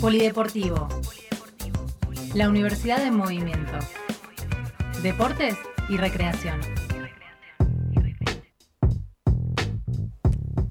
Polideportivo. La Universidad en Movimiento. Deportes y recreación.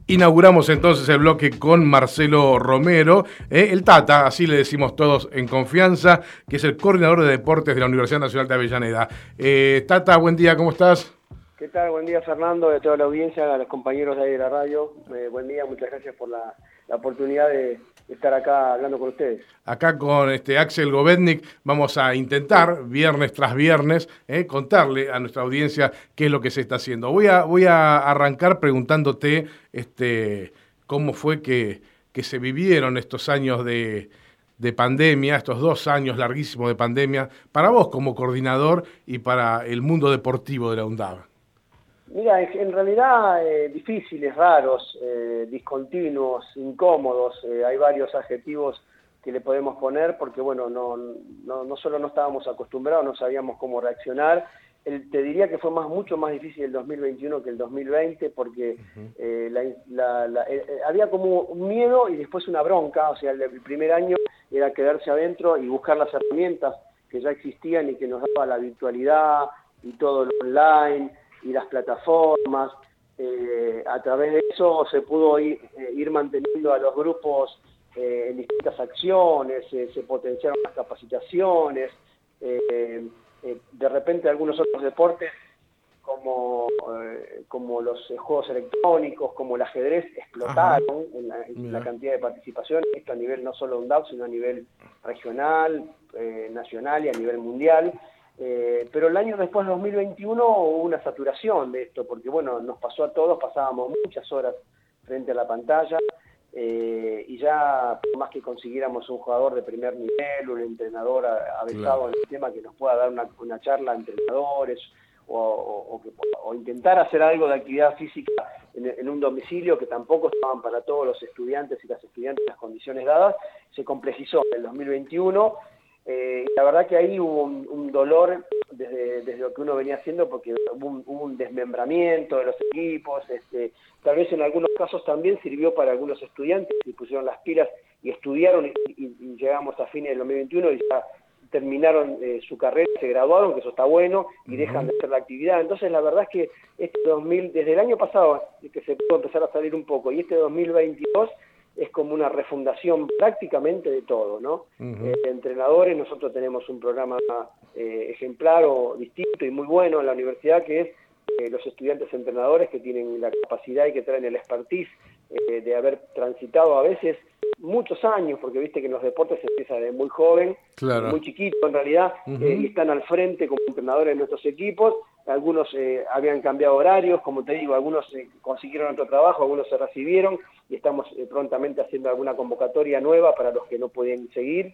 Inauguramos entonces el bloque con Marcelo Romero, eh, el Tata, así le decimos todos en confianza, que es el coordinador de deportes de la Universidad Nacional de Avellaneda. Eh, Tata, buen día, ¿cómo estás? ¿Qué tal? Buen día Fernando, de toda la audiencia, a los compañeros de ahí de la radio. Eh, buen día, muchas gracias por la, oportunidad de estar acá hablando con ustedes. Acá con este Axel Govetnik vamos a intentar, viernes tras viernes, contarle a nuestra audiencia qué es lo que se está haciendo. Voy a, voy a arrancar preguntándote este, cómo fue que, que se vivieron estos años de, de pandemia, estos dos años larguísimos de pandemia, para vos como coordinador y para el mundo deportivo de la UNDAV? Mira, en realidad eh, difíciles, raros, eh, discontinuos, incómodos, eh, hay varios adjetivos que le podemos poner porque, bueno, no, no, no solo no estábamos acostumbrados, no sabíamos cómo reaccionar. Te diría que fue más mucho más difícil el 2021 que el 2020 porque eh, eh, eh, había como un miedo y después una bronca, o sea, el, primer año era quedarse adentro y buscar las herramientas que ya existían y que nos daba la virtualidad y todo lo online y las plataformas. a través de eso se pudo ir, ir manteniendo a los grupos en distintas acciones, se potenciaron las capacitaciones. Eh, de repente algunos otros deportes como, eh, como los juegos electrónicos, como el ajedrez, explotaron en la, cantidad de participación, esto a nivel no solo de UNDAP, sino a nivel regional, eh, nacional y a nivel mundial. Pero el año después, 2021, hubo una saturación de esto, porque bueno, nos pasó a todos, pasábamos muchas horas frente a la pantalla, eh, y ya por más que consiguiéramos un jugador de primer nivel, un entrenador avesado en el tema que nos pueda dar una, charla a entrenadores o, intentar hacer algo de actividad física en, un domicilio que tampoco estaban para todos los estudiantes y las estudiantes las condiciones dadas, se complejizó. En el 2021 eh, la verdad que ahí hubo un, dolor desde, lo que uno venía haciendo porque hubo un, desmembramiento de los equipos, este, tal vez en algunos casos también sirvió para algunos estudiantes y pusieron las pilas y estudiaron y, llegamos a fines del 2021 y ya terminaron eh, su carrera, se graduaron, que eso está bueno, y dejan de hacer la actividad. Entonces la verdad es que este 2000, desde el año pasado que se pudo empezar a salir un poco, y este 2022 es como una refundación prácticamente de todo, ¿no? Eh, entrenadores, nosotros tenemos un programa eh, ejemplar o distinto y muy bueno en la universidad que es eh, los estudiantes entrenadores que tienen la capacidad y que traen el expertise de haber transitado a veces muchos años, porque viste que en los deportes se empieza de muy joven, muy chiquito en realidad, y están al frente como entrenadores de nuestros equipos, algunos eh, habían cambiado horarios, como te digo, algunos eh, consiguieron otro trabajo, algunos se recibieron y estamos eh, prontamente haciendo alguna convocatoria nueva para los que no podían seguir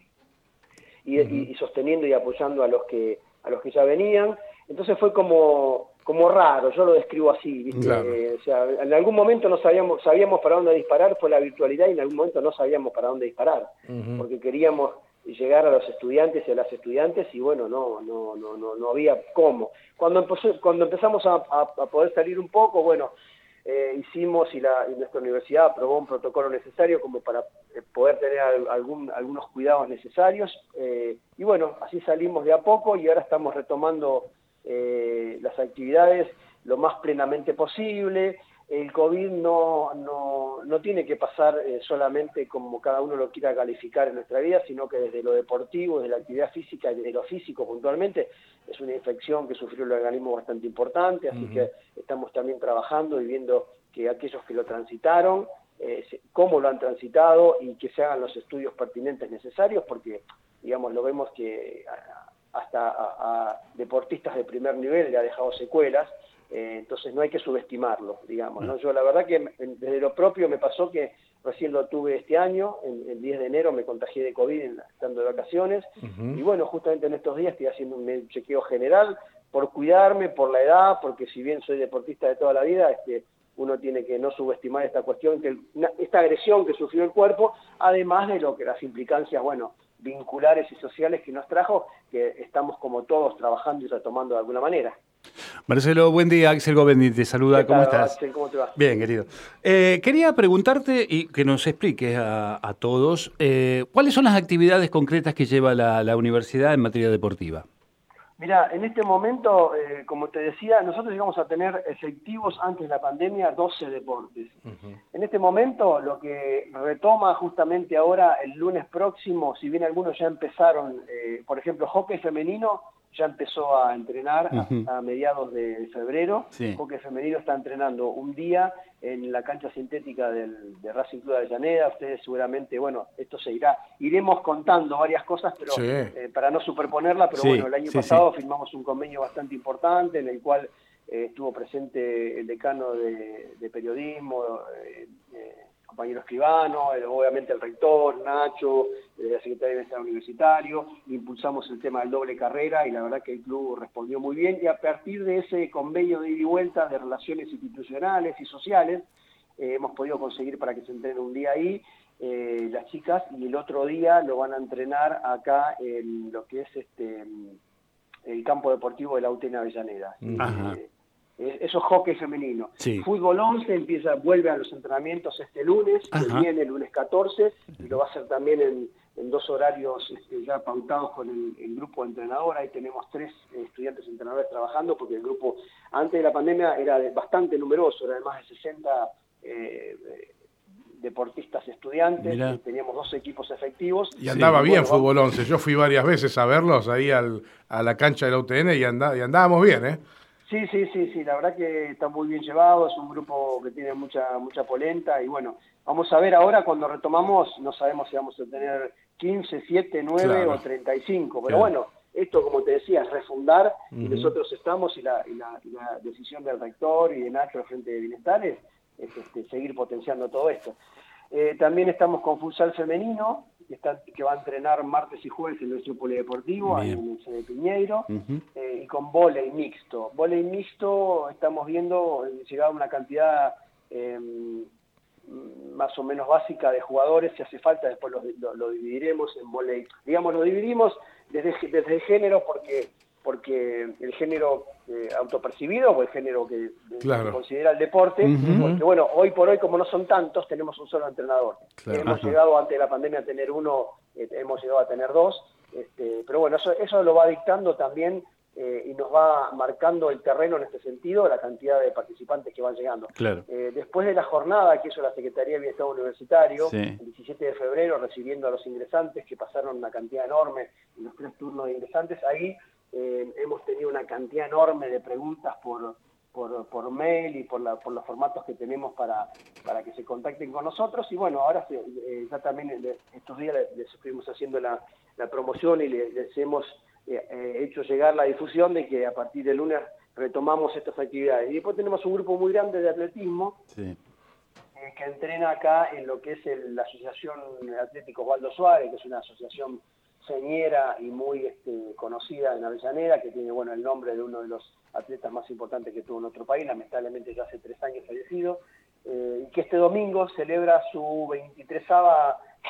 y, sosteniendo y apoyando a los que a los que ya venían. Entonces fue como como raro, yo lo describo así, ¿viste? o sea, en algún momento no sabíamos sabíamos para dónde disparar, fue la virtualidad y en algún momento no sabíamos para dónde disparar, porque queríamos llegar a los estudiantes y a las estudiantes y bueno, no, no, no, no, no había cómo. Cuando, cuando empezamos a, poder salir un poco, bueno, eh, hicimos y, la, nuestra universidad aprobó un protocolo necesario como para eh, poder tener algún, algunos cuidados necesarios eh, y bueno, así salimos de a poco y ahora estamos retomando las actividades lo más plenamente posible el COVID no, no, no tiene que pasar eh, solamente como cada uno lo quiera calificar en nuestra vida, sino que desde lo deportivo, desde la actividad física y desde lo físico puntualmente, es una infección que sufrió el organismo bastante importante, así que estamos también trabajando y viendo que aquellos que lo transitaron, eh, cómo lo han transitado y que se hagan los estudios pertinentes necesarios, porque, digamos, lo vemos que hasta a deportistas de primer nivel le ha dejado secuelas, eh, entonces no hay que subestimarlo, digamos. ¿no? Yo la verdad que desde lo propio me pasó que recién lo tuve este año, en, el 10 de enero me contagié de COVID estando de vacaciones, y bueno, justamente en estos días estoy haciendo un chequeo general por cuidarme, por la edad, porque si bien soy deportista de toda la vida, este, uno tiene que no subestimar esta cuestión, que esta agresión que sufrió el cuerpo, además de lo que las implicancias, bueno, vinculares y sociales que nos trajo, que estamos como todos trabajando y retomando de alguna manera. Marcelo, buen día. Axel Govendi te saluda. ¿Cómo estás? Axel, ¿cómo te va? Bien, querido. Eh, quería preguntarte y que nos expliques a, todos eh, cuáles son las actividades concretas que lleva la, universidad en materia deportiva. Mira, en este momento, eh, como te decía, nosotros llegamos a tener efectivos antes de la pandemia 12 deportes. En este momento, lo que retoma justamente ahora el lunes próximo, si bien algunos ya empezaron, por ejemplo, hockey femenino, ya empezó a entrenar a, mediados de febrero. Sí. Hockey femenino está entrenando un día en la cancha sintética del, de Racing Club de Avellaneda. Ustedes seguramente, bueno, esto se irá. Iremos contando varias cosas, pero eh, para no superponerla, pero bueno, el año pasado firmamos un convenio bastante importante en el cual eh, estuvo presente el decano de, periodismo, eh, compañero escribano, obviamente el rector, Nacho, la Secretaría de Bienestar Universitario, impulsamos el tema del doble carrera y la verdad que el club respondió muy bien y a partir de ese convenio de ida y vuelta de relaciones institucionales y sociales, eh, hemos podido conseguir para que se entrenen un día ahí eh, las chicas y el otro día lo van a entrenar acá en lo que es este el campo deportivo de la UTENA Avellaneda. Eh, eso es hockey femenino. Fútbol 11 empieza, vuelve a los entrenamientos este lunes, que viene el lunes 14, y lo va a hacer también en, dos horarios este, ya pautados con el, grupo de entrenador. Ahí tenemos tres estudiantes entrenadores trabajando, porque el grupo antes de la pandemia era bastante numeroso, era de más de 60 eh, deportistas estudiantes, teníamos dos equipos efectivos. Y andaba bien Fútbol 11, yo fui varias veces a verlos ahí al, a la cancha de la UTN y, y andábamos bien, ¿eh? Sí, sí, sí, sí, la verdad que está muy bien llevado, es un grupo que tiene mucha mucha polenta y bueno, vamos a ver ahora cuando retomamos, no sabemos si vamos a tener 15, 7, 9 o 35, pero bueno, esto como te decía, es refundar y nosotros estamos y la, y la, decisión del rector y de Nacho, Frente de Bienestar, es, este, seguir potenciando todo esto. Eh, también estamos con futsal femenino, que, va a entrenar martes y jueves en nuestro polideportivo, en el de Piñeiro, eh, y con volei mixto. Volei mixto estamos viendo llegar una cantidad em, más o menos básica de jugadores, si hace falta después lo, dividiremos en volei. Digamos, lo dividimos desde, desde el género porque porque el género eh, autopercibido o el género que, considera el deporte, porque bueno, hoy por hoy como no son tantos, tenemos un solo entrenador. Hemos llegado antes de la pandemia a tener uno, eh, hemos llegado a tener dos, este, pero bueno, eso, eso lo va dictando también eh, y nos va marcando el terreno en este sentido, la cantidad de participantes que van llegando. después de la jornada que hizo la Secretaría de Bienestar Universitario, el 17 de febrero, recibiendo a los ingresantes, que pasaron una cantidad enorme en los tres turnos de ingresantes, ahí eh, hemos tenido una cantidad enorme de preguntas por, por, mail y por, la, por los formatos que tenemos para, para que se contacten con nosotros. Y bueno, ahora eh, ya también estos días les, estuvimos haciendo la, promoción y les, hemos eh, hecho llegar la difusión de que a partir de lunes retomamos estas actividades. Y después tenemos un grupo muy grande de atletismo. que entrena acá en lo que es la Asociación Atlético Waldo Suárez, que es una asociación señera y muy este, conocida en Avellaneda, que tiene bueno el nombre de uno de los atletas más importantes que tuvo en otro país, lamentablemente ya hace tres años fallecido, eh, y que este domingo celebra su 23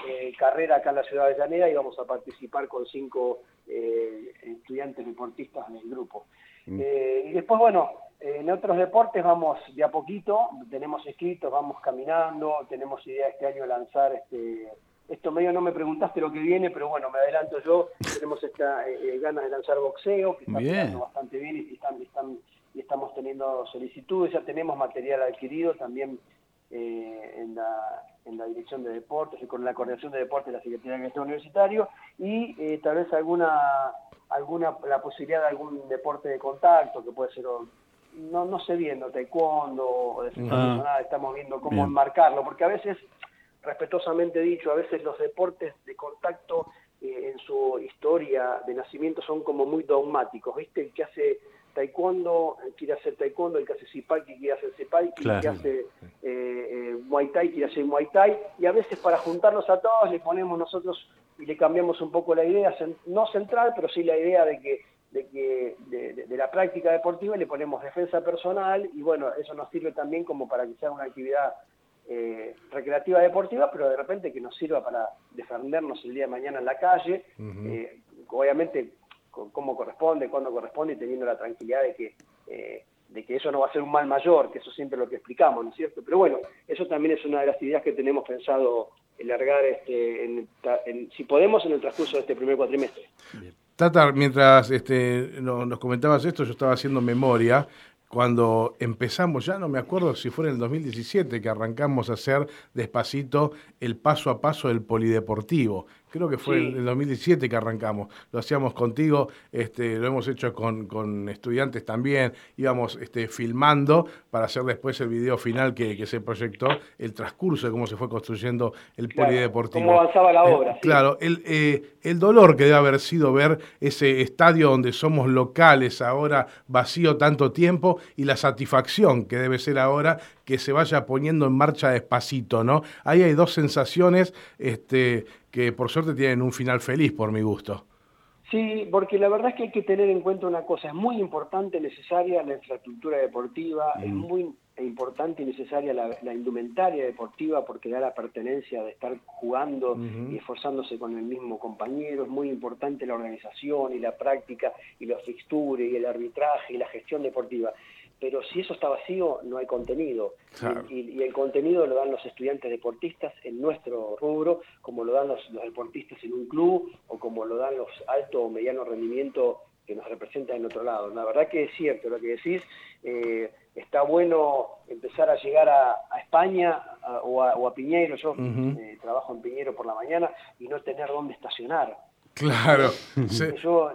eh, carrera acá en la ciudad de Avellaneda y vamos a participar con cinco eh, estudiantes deportistas del grupo. Mm. y después, bueno, en otros deportes vamos de a poquito, tenemos escritos, vamos caminando, tenemos idea este año lanzar este esto medio no me preguntaste lo que viene, pero bueno, me adelanto yo. Tenemos esta eh, eh, ganas de lanzar boxeo, que está funcionando bastante bien y, están, están, y estamos teniendo solicitudes. Ya tenemos material adquirido también eh, en, la, en la Dirección de Deportes y con la Coordinación de Deportes de la Secretaría de Gestión Universitario y tal vez alguna alguna la posibilidad de algún deporte de contacto que puede ser no no sé viendo taekwondo o defensa ah. personal estamos viendo cómo enmarcarlo porque a veces respetuosamente dicho, a veces los deportes de contacto eh, en su historia de nacimiento son como muy dogmáticos, ¿viste? El que hace taekwondo quiere hacer taekwondo, el que hace sipaki quiere hacer sipaki, el que hace eh, eh, muay thai quiere hacer muay thai, y a veces para juntarnos a todos le ponemos nosotros y le cambiamos un poco la idea, no central, pero sí la idea de que de, que, de, la práctica deportiva le ponemos defensa personal y bueno, eso nos sirve también como para que sea una actividad eh, recreativa deportiva, pero de repente que nos sirva para defendernos el día de mañana en la calle, eh, obviamente como corresponde, cuando corresponde y teniendo la tranquilidad de que, eh, de que eso no va a ser un mal mayor, que eso siempre es lo que explicamos, ¿no es cierto? Pero bueno, eso también es una de las ideas que tenemos pensado largar, este, si podemos, en el transcurso de este primer cuatrimestre. Tata, mientras este, nos comentabas esto, yo estaba haciendo memoria cuando empezamos, ya no me acuerdo si fue en el 2017 que arrancamos a hacer despacito el paso a paso del polideportivo. Creo que fue en el 2017 que arrancamos. Lo hacíamos contigo, este, lo hemos hecho con, estudiantes también. Íbamos este, filmando para hacer después el video final que, se proyectó, el transcurso de cómo se fue construyendo el polideportivo. Cómo avanzaba la eh, obra. Claro, el, eh, el dolor que debe haber sido ver ese estadio donde somos locales ahora vacío tanto tiempo y la satisfacción que debe ser ahora que se vaya poniendo en marcha despacito, ¿no? Ahí hay dos sensaciones este, que por suerte tienen un final feliz por mi gusto. Sí, porque la verdad es que hay que tener en cuenta una cosa, es muy importante, necesaria la infraestructura deportiva, es muy importante y necesaria la, indumentaria deportiva porque da la pertenencia de estar jugando y esforzándose con el mismo compañero, es muy importante la organización y la práctica y los fixtures y el arbitraje y la gestión deportiva pero si eso está vacío no hay contenido. Y, el contenido lo dan los estudiantes deportistas en nuestro rubro, como lo dan los, deportistas en un club o como lo dan los alto o mediano rendimiento que nos representan en otro lado. La verdad que es cierto lo que decís, eh, está bueno empezar a llegar a, España o, a, Piñero, yo eh, trabajo en Piñero por la mañana, y no tener dónde estacionar. Claro,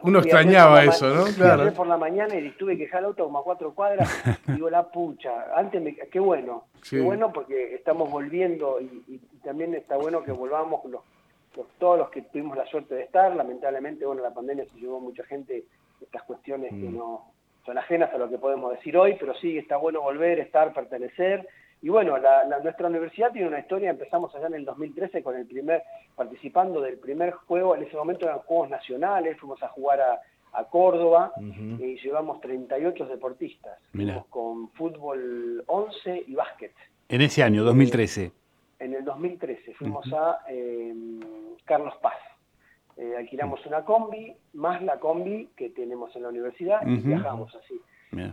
uno extrañaba eso, ¿no? Claro. por la mañana y tuve que dejar el auto como a cuatro cuadras, digo, la pucha, antes me, qué bueno, qué bueno porque estamos volviendo y, también está bueno que volvamos los, todos los que tuvimos la suerte de estar, lamentablemente, bueno, la pandemia se llevó mucha gente, estas cuestiones que mm. no son ajenas a lo que podemos decir hoy, pero sí, está bueno volver, estar, pertenecer, y bueno, la, nuestra universidad tiene una historia, empezamos allá en el 2013 con el primer, participando del primer juego, en ese momento eran Juegos Nacionales, fuimos a jugar a, Córdoba y llevamos 38 deportistas, con fútbol 11 y básquet. En ese año, 2013. En el 2013 fuimos a em, Carlos Paz. Eh, alquilamos una combi, más la combi que tenemos en la universidad, y viajamos así.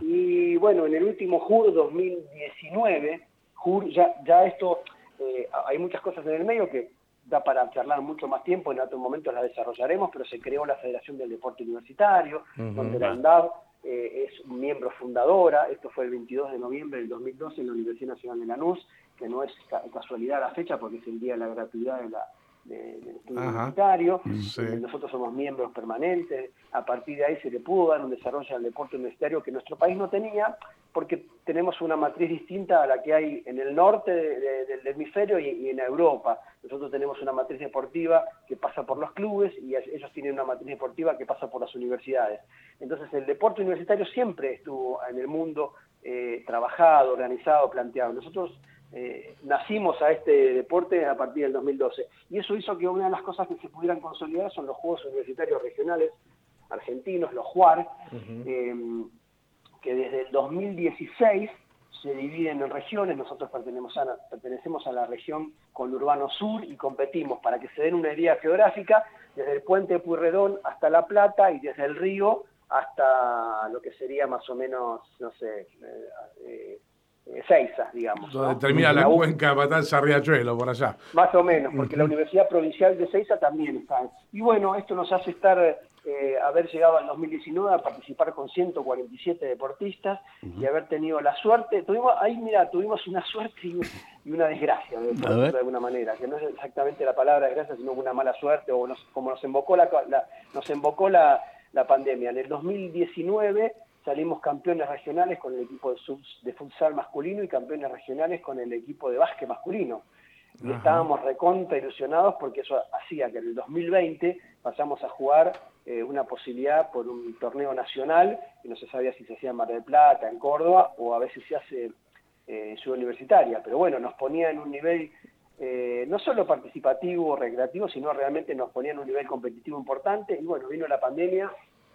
Y bueno, en el último JUR 2019 ya, ya esto, eh, hay muchas cosas en el medio que da para charlar mucho más tiempo, en otro momento las desarrollaremos, pero se creó la Federación del Deporte Universitario, donde la ANDAV eh, es miembro fundadora, esto fue el 22 de noviembre del 2012 en la Universidad Nacional de Lanús, que no es casualidad la fecha porque es el día de la gratuidad de la, del estudio universitario, nosotros somos miembros permanentes, a partir de ahí se le pudo dar un desarrollo al deporte universitario que nuestro país no tenía, porque tenemos una matriz distinta a la que hay en el norte del hemisferio y, en Europa. Nosotros tenemos una matriz deportiva que pasa por los clubes y ellos tienen una matriz deportiva que pasa por las universidades. Entonces el deporte universitario siempre estuvo en el mundo eh, trabajado, organizado, planteado. Nosotros eh, nacimos a este deporte a partir del 2012. Y eso hizo que una de las cosas que se pudieran consolidar son los Juegos Universitarios Regionales Argentinos, los JUAR, eh, que desde el 2016 se dividen en regiones, nosotros pertenecemos a, pertenecemos a la región conurbano sur y competimos. Para que se den una idea geográfica desde el puente Purredón hasta La Plata y desde el río hasta lo que sería más o menos, no sé, eh, Seiza, digamos. Donde termina la, cuenca Matanza Riachuelo, por allá. Más o menos, porque la Universidad Provincial de Seiza también está. Y bueno, esto nos hace estar, eh, haber llegado al 2019 a participar con 147 deportistas y haber tenido la suerte, tuvimos, ahí mira, tuvimos una suerte y, una desgracia, de, alguna manera, que no es exactamente la palabra desgracia, sino una mala suerte, o como nos invocó la, nos invocó la, la pandemia. En el 2019 salimos campeones regionales con el equipo de, futsal masculino y campeones regionales con el equipo de básquet masculino. Y estábamos recontra ilusionados porque eso hacía que en el 2020 pasamos a jugar eh, una posibilidad por un torneo nacional, y no se sabía si se hacía en Mar del Plata, en Córdoba, o a veces se hace eh, en Ciudad Universitaria. Pero bueno, nos ponía en un nivel eh, no solo participativo o recreativo, sino realmente nos ponía en un nivel competitivo importante. Y bueno, vino la pandemia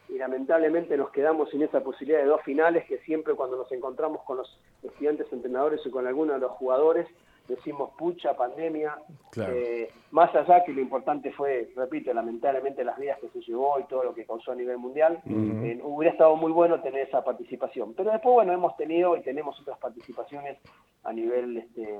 y lamentablemente nos quedamos sin esa posibilidad de dos finales que siempre cuando nos encontramos con los estudiantes entrenadores o con alguno de los jugadores decimos pucha, pandemia, eh, más allá que lo importante fue, repito, lamentablemente las vidas que se llevó y todo lo que causó a nivel mundial, eh, hubiera estado muy bueno tener esa participación. Pero después, bueno, hemos tenido y tenemos otras participaciones a nivel este,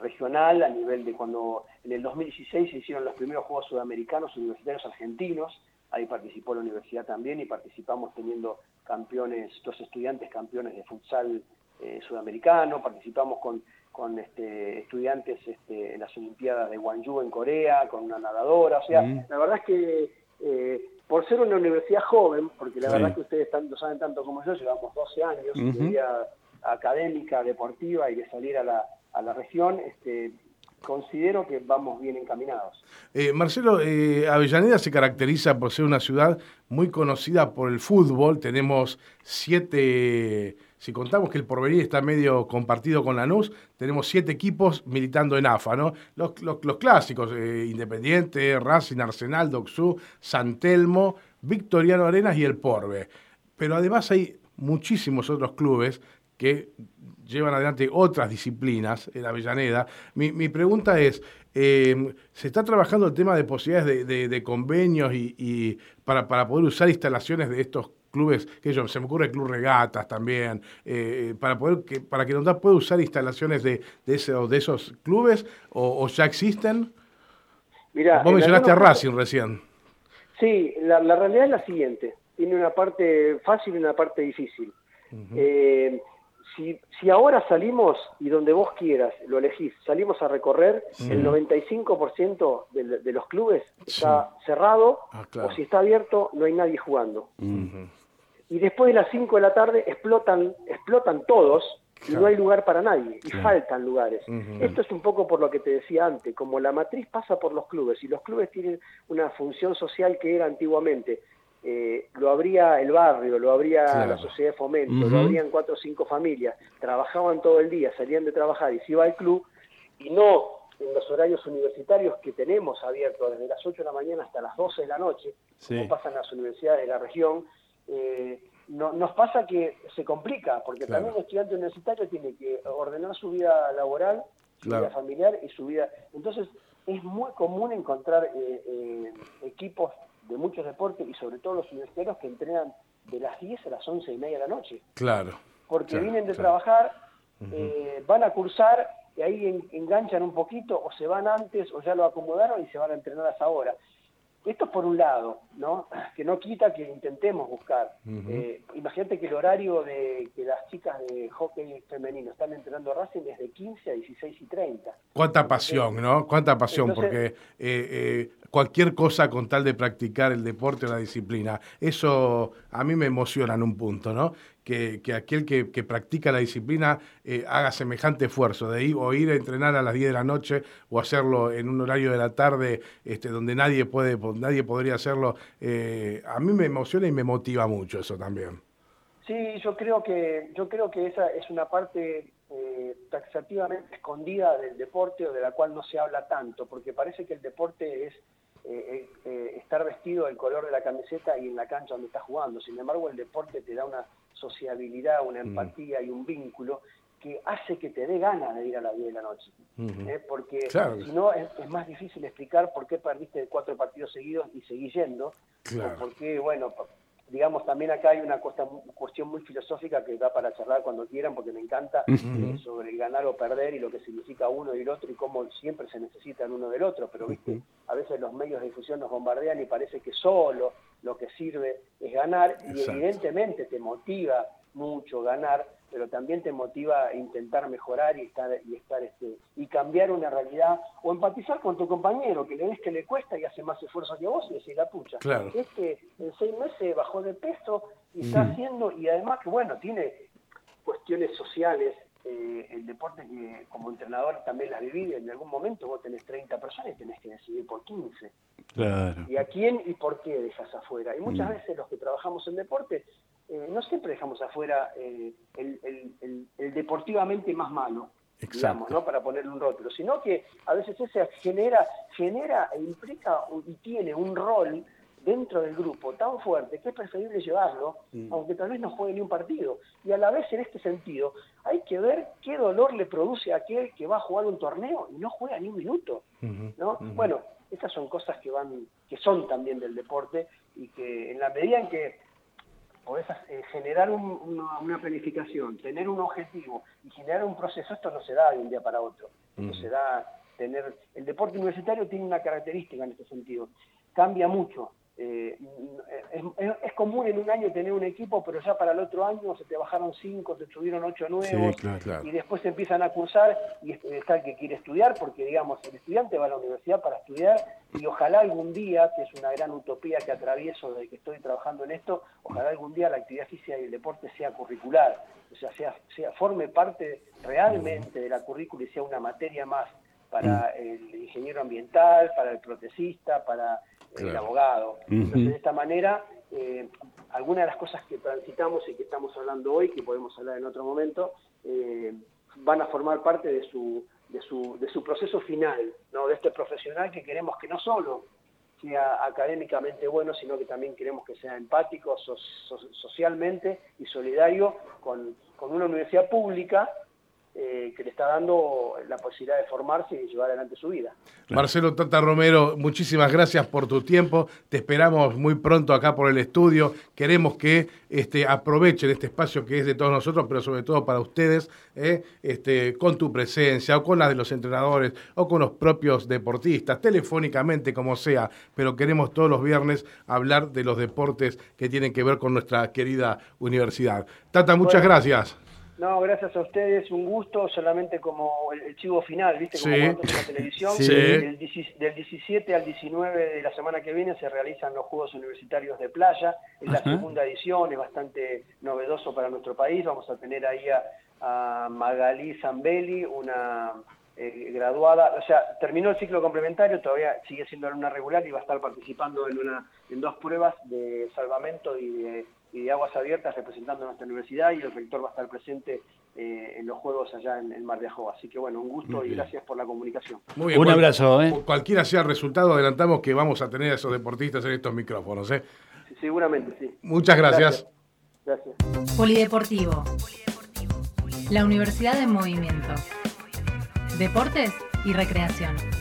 regional, a nivel de cuando en el 2016 se hicieron los primeros Juegos Sudamericanos Universitarios Argentinos, ahí participó la universidad también y participamos teniendo campeones, dos estudiantes campeones de futsal eh, sudamericano, participamos con, con este, estudiantes este, en las Olimpiadas de Gwangju en Corea, con una nadadora, o sea, mm. la verdad es que eh, por ser una universidad joven, porque la verdad que ustedes tanto, saben tanto como yo, llevamos 12 años de vida académica, deportiva y de salir a la, a la región, este, considero que vamos bien encaminados. Eh, Marcelo, eh, Avellaneda se caracteriza por ser una ciudad muy conocida por el fútbol. Tenemos siete, si contamos que el porvenir está medio compartido con Lanús, tenemos siete equipos militando en AFA, ¿no? Los, clásicos, eh, Independiente, Racing, Arsenal, Doxú, San Telmo, Victoriano Arenas y el Porbe. Pero además hay muchísimos otros clubes que llevan adelante otras disciplinas en Avellaneda. Mi, mi pregunta es, eh, ¿se está trabajando el tema de posibilidades de, convenios y, para, para, poder usar instalaciones de estos clubes, que yo, se me ocurre el Club Regatas también, eh, para poder que, para que Nondá pueda usar instalaciones de, de, de esos clubes o, ya existen? Mira, Vos mencionaste a Racing recién. Sí, la, la, realidad es la siguiente, tiene una parte fácil y una parte difícil si, ahora salimos y donde vos quieras, lo elegís, salimos a recorrer, el 95% de, de, los clubes está cerrado ah, o si está abierto no hay nadie jugando. Y después de las 5 de la tarde explotan, explotan todos y no hay lugar para nadie y faltan lugares. Esto es un poco por lo que te decía antes, como la matriz pasa por los clubes y los clubes tienen una función social que era antiguamente eh, lo abría el barrio, lo abría la sociedad de fomento, lo abrían cuatro o cinco familias, trabajaban todo el día, salían de trabajar y se iba al club, y no en los horarios universitarios que tenemos abiertos desde las 8 de la mañana hasta las 12 de la noche, como pasan las universidades de la región, eh, no, nos pasa que se complica, porque también el estudiante universitario tiene que ordenar su vida laboral, su vida familiar y su vida... Entonces, es muy común encontrar eh, equipos de muchos deportes y sobre todo los universitarios que entrenan de las 10 a las 11 y media de la noche. Claro. Porque vienen de trabajar, eh, van a cursar y ahí enganchan un poquito o se van antes o ya lo acomodaron y se van a entrenar a esa hora. Esto es por un lado, ¿no? Que no quita que intentemos buscar. Eh, imagínate que el horario de que las chicas de hockey femenino están entrenando Racing es de 15 a 16 y 30. Cuánta pasión, ¿no? Cuánta pasión, porque eh, eh, cualquier cosa con tal de practicar el deporte o la disciplina, eso a mí me emociona en un punto, ¿no? Que, aquel que, practica la disciplina eh, haga semejante esfuerzo de ir o ir a entrenar a las 10 de la noche o hacerlo en un horario de la tarde este, donde nadie puede nadie podría hacerlo eh, a mí me emociona y me motiva mucho eso también sí yo creo que yo creo que esa es una parte eh, taxativamente escondida del deporte o de la cual no se habla tanto porque parece que el deporte es estar vestido del color de la camiseta y en la cancha donde estás jugando. Sin embargo, el deporte te da una sociabilidad, una mm. empatía y un vínculo que hace que te dé ganas de ir a la 10 de la noche. ¿eh? Porque si no, es, más difícil explicar por qué perdiste cuatro partidos seguidos y seguís yendo. Porque, bueno, digamos, también acá hay una cuestión muy filosófica que da para charlar cuando quieran, porque me encanta eh, sobre el ganar o perder y lo que significa uno y el otro y cómo siempre se necesitan uno del otro. Pero, viste, a veces los medios de difusión nos bombardean y parece que solo lo que sirve es ganar y evidentemente te motiva mucho ganar, pero también te motiva a intentar mejorar y estar y estar este y cambiar una realidad o empatizar con tu compañero que le ves que le cuesta y hace más esfuerzo que vos y decir la pucha. Claro. Este en seis meses bajó de peso y está haciendo y además que bueno tiene cuestiones sociales eh, el deporte que como entrenador también la viví, en algún momento vos tenés 30 personas y tenés que decidir por 15. Claro. ¿Y a quién y por qué dejas afuera? Y muchas mm. veces los que trabajamos en deporte, eh, no siempre dejamos afuera eh, el, deportivamente más malo, digamos, ¿no? para ponerle un rótulo, sino que a veces ese genera, genera e implica y tiene un rol dentro del grupo tan fuerte que es preferible llevarlo, mm. aunque tal vez no juegue ni un partido. Y a la vez, en este sentido, hay que ver qué dolor le produce a aquel que va a jugar un torneo y no juega ni un minuto. ¿no? Bueno, estas son cosas que van, que son también del deporte y que en la medida en que podés eh, generar una, planificación, tener un objetivo y generar un proceso, esto no se da de un día para otro. Esto se da tener. El deporte universitario tiene una característica en este sentido. Cambia mucho. Eh, es, común en un año tener un equipo, pero ya para el otro año se te bajaron cinco, te subieron ocho nuevos, y después se empiezan a cursar y está el que quiere estudiar, porque digamos, el estudiante va a la universidad para estudiar y ojalá algún día, que es una gran utopía que atravieso desde que estoy trabajando en esto, ojalá algún día la actividad física y el deporte sea curricular, o sea, sea, sea forme parte realmente de la currícula y sea una materia más para mm. el ingeniero ambiental, para el protecista, para el abogado. Entonces, de esta manera, eh, algunas de las cosas que transitamos y que estamos hablando hoy, que podemos hablar en otro momento, eh, van a formar parte de su, de su, de su proceso final, ¿no? de este profesional que queremos que no solo sea académicamente bueno, sino que también queremos que sea empático socialmente y solidario con, con una universidad pública eh, que le está dando la posibilidad de formarse y llevar adelante su vida. Marcelo Tata Romero, muchísimas gracias por tu tiempo. Te esperamos muy pronto acá por el estudio. Queremos que este, aprovechen este espacio que es de todos nosotros, pero sobre todo para ustedes, eh, este, con tu presencia o con la de los entrenadores o con los propios deportistas, telefónicamente, como sea. Pero queremos todos los viernes hablar de los deportes que tienen que ver con nuestra querida universidad. Tata, muchas gracias. No, gracias a ustedes, un gusto, solamente como el, chivo final, ¿viste? Como sí. en la televisión. Sí. Del, 17 al 19 de la semana que viene se realizan los Juegos Universitarios de Playa. Es la segunda edición, es bastante novedoso para nuestro país. Vamos a tener ahí a, Magalí Zambelli, una eh, graduada, o sea, terminó el ciclo complementario, todavía sigue siendo alumna regular y va a estar participando en, una, en dos pruebas de salvamento y de y de Aguas Abiertas representando a nuestra universidad y el rector va a estar presente eh, en los Juegos allá en, Mar de Ajó. Así que bueno, un gusto y gracias por la comunicación. Muy bien, un abrazo. ¿eh? Cualquiera sea el resultado, adelantamos que vamos a tener a esos deportistas en estos micrófonos. ¿eh? seguramente, sí. Muchas gracias. Gracias. Polideportivo. La Universidad de Movimiento. Deportes y Recreación.